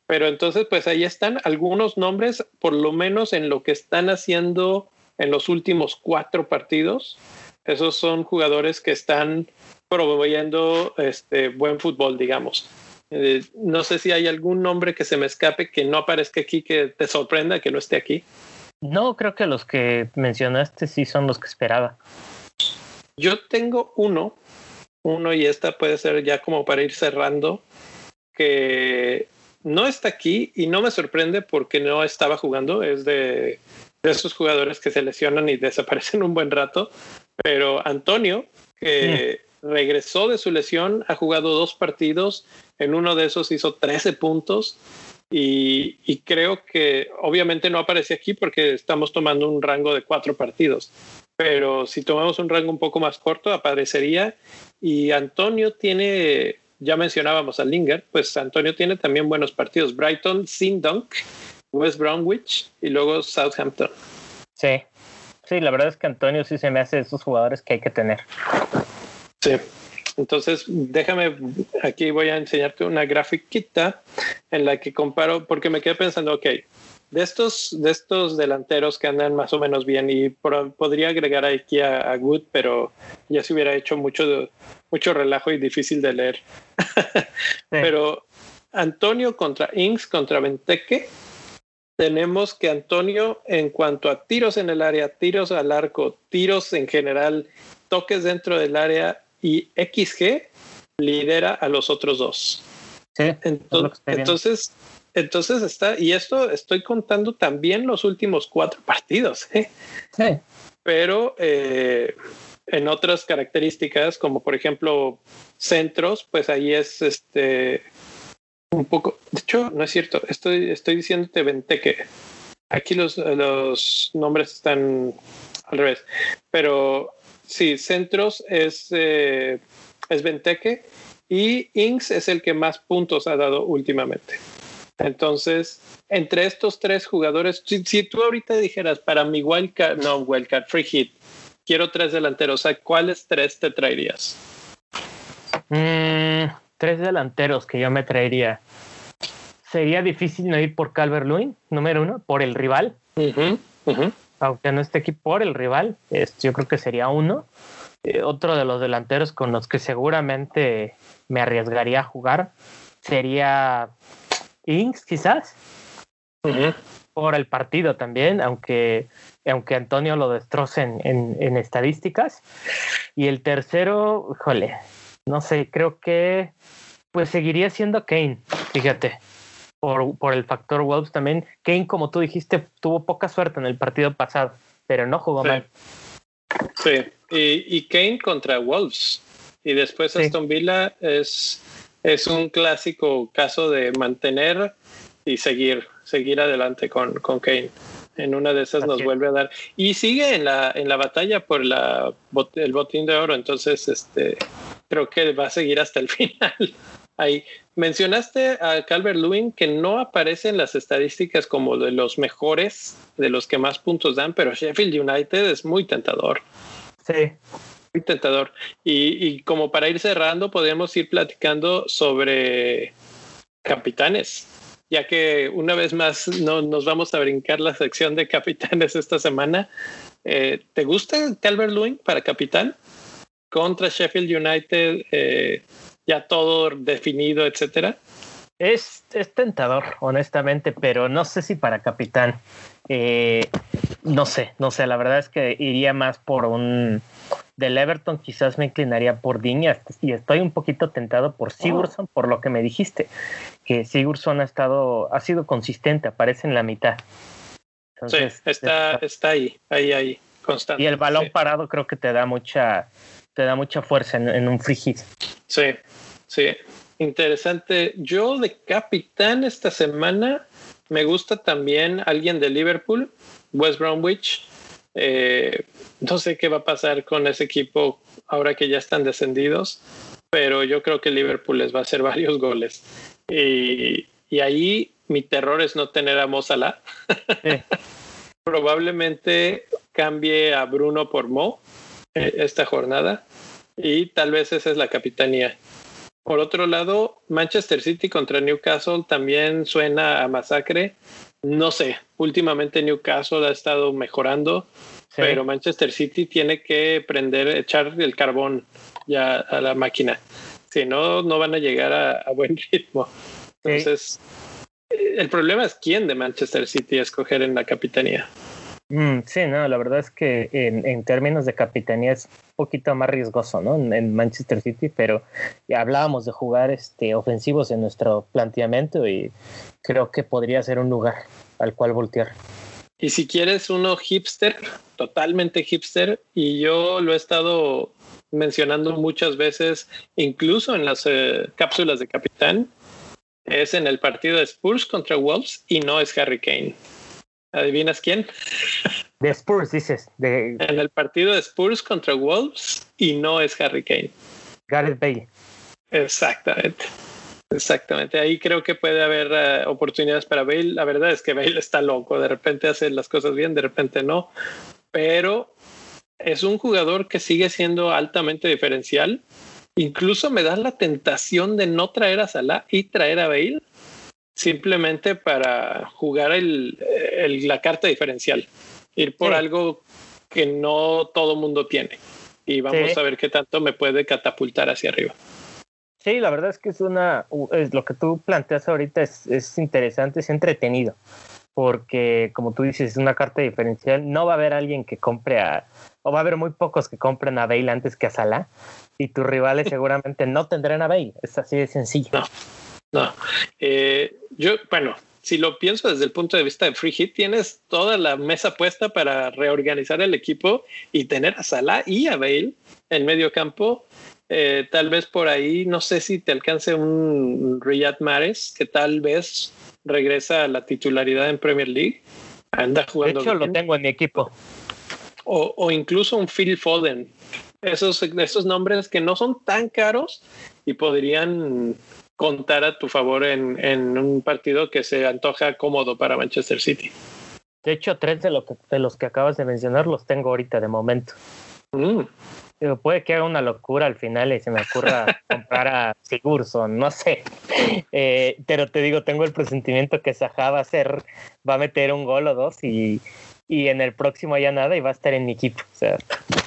Pero entonces, pues ahí están algunos nombres, por lo menos en lo que están haciendo en los últimos cuatro partidos esos son jugadores que están proveyendo este buen fútbol, digamos. Eh, no sé si hay algún nombre que se me escape que no aparezca aquí, que te sorprenda que no esté aquí. No, creo que los que mencionaste sí son los que esperaba. Yo tengo uno, uno y esta puede ser ya como para ir cerrando, que no está aquí y no me sorprende porque no estaba jugando, es de, de esos jugadores que se lesionan y desaparecen un buen rato, pero Antonio, que regresó de su lesión, ha jugado dos partidos, en uno de esos hizo 13 puntos. Y, y, creo que obviamente no aparece aquí porque estamos tomando un rango de cuatro partidos, pero si tomamos un rango un poco más corto aparecería y Antonio tiene, ya mencionábamos a Linger, pues Antonio tiene también buenos partidos, Brighton, Sindunk, West Bromwich y luego Southampton. Sí, sí, la verdad es que Antonio sí se me hace de esos jugadores que hay que tener. Sí. Entonces, déjame, aquí voy a enseñarte una grafiquita en la que comparo, porque me quedé pensando, ok, de estos, de estos delanteros que andan más o menos bien, y podría agregar aquí a, a, Good, pero ya se hubiera hecho mucho, mucho relajo y difícil de leer. sí. Pero Antonio contra Inks contra Venteque, tenemos que Antonio, en cuanto a tiros en el área, tiros al arco, tiros en general, toques dentro del área, y XG lidera a los otros dos. Sí, entonces, entonces, entonces, está, y esto estoy contando también los últimos cuatro partidos. ¿eh? Sí. Pero eh, en otras características, como por ejemplo centros, pues ahí es este un poco. De hecho, no es cierto. Estoy, estoy diciéndote Venteque. Aquí los, los nombres están al revés. Pero Sí, Centros es, eh, es Venteque y Inks es el que más puntos ha dado últimamente. Entonces, entre estos tres jugadores, si, tú ahorita dijeras para mi wildcard, no wildcard, free hit, quiero tres delanteros, ¿a cuáles tres te traerías? Mm, tres delanteros que yo me traería. Sería difícil no ir por Calvert Lewin, número uno, por el rival. Uh -huh, aunque no esté aquí por el rival, yo creo que sería uno. Eh, otro de los delanteros con los que seguramente me arriesgaría a jugar sería Inks, quizás. Uh -huh. Por el partido también, aunque, aunque Antonio lo destroce en, en, estadísticas. Y el tercero, híjole, no sé, creo que pues seguiría siendo Kane, fíjate por, por, el factor Wolves también. Kane, como tú dijiste, tuvo poca suerte en el partido pasado, pero no jugó sí. mal. Sí, y, y, Kane contra Wolves. Y después sí. Aston Villa es, es un clásico caso de mantener y seguir, seguir adelante con, con Kane. En una de esas Así nos es. vuelve a dar. Y sigue en la, en la batalla por la, el botín de oro. Entonces, este, creo que va a seguir hasta el final. Ahí. Mencionaste a Calvert Lewin que no aparece en las estadísticas como de los mejores, de los que más puntos dan, pero Sheffield United es muy tentador. Sí. Muy tentador. Y, como para ir cerrando, podemos ir platicando sobre capitanes, ya que una vez más no, nos vamos a brincar la sección de capitanes esta semana. Eh, ¿Te gusta Calvert Lewin para capitán? Contra Sheffield United. Eh, ya todo definido, etcétera? Es, es, tentador, honestamente, pero no sé si para capitán. Eh, no sé, no sé, la verdad es que iría más por un del Everton, quizás me inclinaría por Diñas y estoy un poquito tentado por Sigurdsson, por lo que me dijiste, que Sigurdsson ha estado, ha sido consistente, aparece en la mitad. Entonces, sí, está, está, está ahí, ahí, ahí, constante. Y el balón sí. parado creo que te da mucha, te da mucha fuerza en, en un free hit. Sí, sí, interesante. Yo de capitán esta semana me gusta también alguien de Liverpool, West Bromwich. Eh, no sé qué va a pasar con ese equipo ahora que ya están descendidos, pero yo creo que Liverpool les va a hacer varios goles. Y, y ahí mi terror es no tener a Mozala. Sí. Probablemente cambie a Bruno por Mo eh, esta jornada y tal vez esa es la capitanía. Por otro lado, Manchester City contra Newcastle también suena a masacre. No sé, últimamente Newcastle ha estado mejorando. pero Manchester City tiene que prender, echar el carbón ya a la máquina. Si no, no van a llegar a, buen ritmo. Entonces, el problema es quién de Manchester City escoger en la capitanía. Mm, sí, no, la verdad es que en, términos de capitanía es un poquito más riesgoso, ¿no? En, Manchester City, pero hablábamos de jugar este, ofensivos en nuestro planteamiento y creo que podría ser un lugar al cual voltear. Y si quieres uno hipster, totalmente hipster, y yo lo he estado mencionando muchas veces, incluso en las eh, cápsulas de capitán, es en el partido de Spurs contra Wolves y no es Harry Kane. ¿Adivinas quién? De Spurs, dices. De... En el partido de Spurs contra Wolves y no es Harry Kane. Gareth Bale. Exactamente. Exactamente. Ahí creo que puede haber eh, oportunidades para Bale. La verdad es que Bale está loco. De repente hace las cosas bien, de repente no. Pero es un jugador que sigue siendo altamente diferencial. Incluso me da la tentación de no traer a Salah y traer a Bale simplemente para jugar el, la carta diferencial, ir por algo que no todo mundo tiene. Y vamos a ver qué tanto me puede catapultar hacia arriba. Sí, la verdad es que es una, es lo que tú planteas ahorita es, es interesante, es entretenido, porque como tú dices, es una carta diferencial. No va a haber alguien que compre a, o va a haber muy pocos que compren a Bale antes que a Salah, y tus rivales seguramente no tendrán a Bale. Es así de sencillo. No, eh, yo, bueno, si lo pienso desde el punto de vista de Free Hit, tienes toda la mesa puesta para reorganizar el equipo y tener a Salah y a Bale en medio campo. Eh, tal vez por ahí, no sé si te alcance un Riyad Mahrez, que tal vez regresa a la titularidad en Premier League. Anda jugando. De hecho, lo tengo en mi equipo. O, o, incluso un Phil Foden. Esos, esos nombres que no son tan caros y podrían contar a tu favor en, un partido que se antoja cómodo para Manchester City. De hecho, tres de, lo que, de los que acabas de mencionar los tengo ahorita de momento. Mm. puede que haga una locura al final y se me ocurra comprar a Sigurdsson, no sé. Eh, pero te digo, tengo el presentimiento que Saja va a ser, va a meter un gol o dos y, y en el próximo ya nada y va a estar en mi equipo. O sea.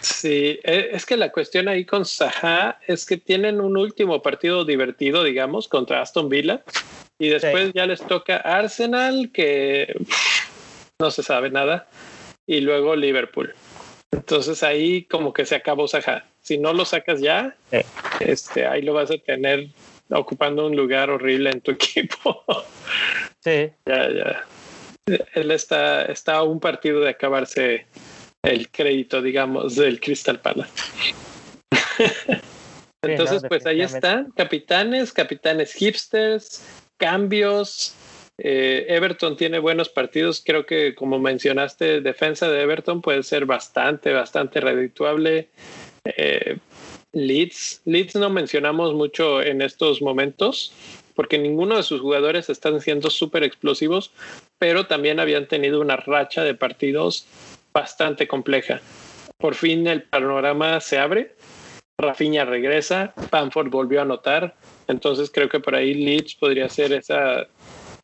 Sí, e, es que la cuestión ahí con Saha es que tienen un último partido divertido, digamos, contra Aston Villa y después ya les toca Arsenal, que no se sabe nada, y luego Liverpool. Entonces ahí como que se acabó Saha. Si no lo sacas ya, este, ahí lo vas a tener ocupando un lugar horrible en tu equipo. Sí. Ya, ya él está, está a un partido de acabarse el crédito, digamos, del Crystal Palace. Entonces, pues ahí están, capitanes, capitanes hipsters, cambios. Eh, Everton tiene buenos partidos, creo que como mencionaste, defensa de Everton puede ser bastante, bastante redituable. Eh, Leeds, Leeds no mencionamos mucho en estos momentos, porque ninguno de sus jugadores están siendo súper explosivos, pero también habían tenido una racha de partidos bastante compleja. Por fin el panorama se abre, Rafinha regresa, Panford volvió a anotar, entonces creo que por ahí Leeds podría ser esa,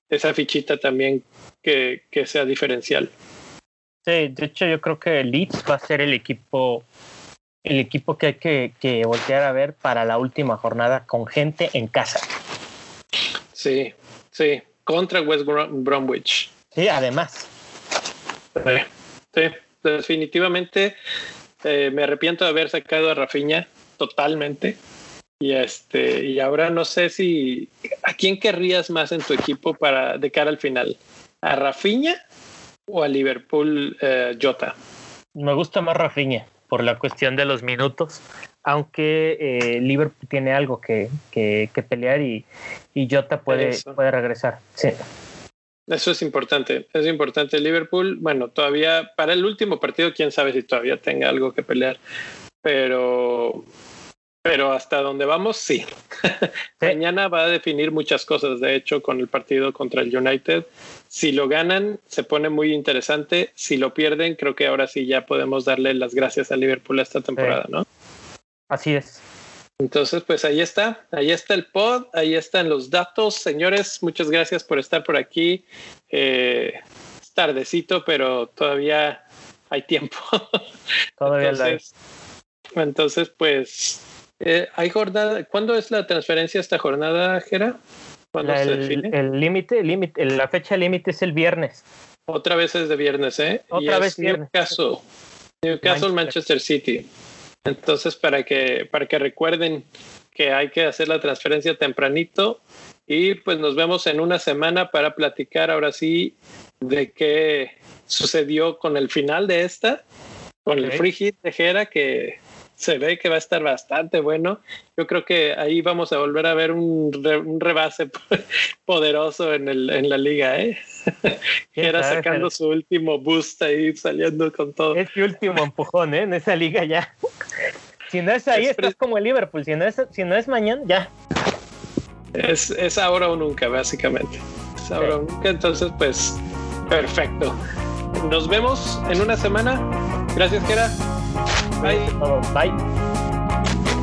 esa fichita también que, sea diferencial. Sí, de hecho yo creo que Leeds va a ser el equipo el equipo que hay que, que voltear a ver para la última jornada con gente en casa. Sí, sí, contra West Bromwich. Sí, además. Sí, definitivamente eh, me arrepiento de haber sacado a Rafiña totalmente. Y este, y ahora no sé si a quién querrías más en tu equipo para de cara al final, a Rafiña o a Liverpool eh, Jota. Me gusta más Rafiña por la cuestión de los minutos aunque eh, Liverpool tiene algo que, que, pelear y, y Jota puede, puede regresar. Sí. Eso es importante, es importante. Liverpool, bueno, todavía para el último partido, quién sabe si todavía tenga algo que pelear, pero, pero hasta donde vamos, sí. Mañana va a definir muchas cosas, de hecho, con el partido contra el United. Si lo ganan, se pone muy interesante. Si lo pierden, creo que ahora sí ya podemos darle las gracias a Liverpool esta temporada, ¿no? Así es. Entonces, pues ahí está, ahí está el pod, ahí están los datos. Señores, muchas gracias por estar por aquí. Eh, es tardecito, pero todavía hay tiempo. Todavía entonces, entonces, pues, eh, hay jornada. ¿Cuándo es la transferencia esta jornada, Jera? ¿Cuándo se define? El límite, límite, la fecha límite es el viernes. Otra vez es de viernes, ¿eh? Otra vez viernes. Newcastle, Newcastle, Manchester. City. Entonces, para que, para que recuerden que hay que hacer la transferencia tempranito y pues nos vemos en una semana para platicar ahora sí de qué sucedió con el final de esta, con el free hit de Jera que se ve que va a estar bastante bueno. Yo creo que ahí vamos a volver a ver un, rebase poderoso en, el, en la liga, ¿eh? Jera sacando su último boost ahí, saliendo con todo. Es su último empujón, ¿eh? En esa liga ya. Si no es ahí, estás como el Liverpool. Si no es, si no es mañana, ya. Es, es ahora o nunca, básicamente. Es ahora o nunca. Entonces, pues, perfecto. Nos vemos en una semana. Gracias, Kera. 拜拜、そ。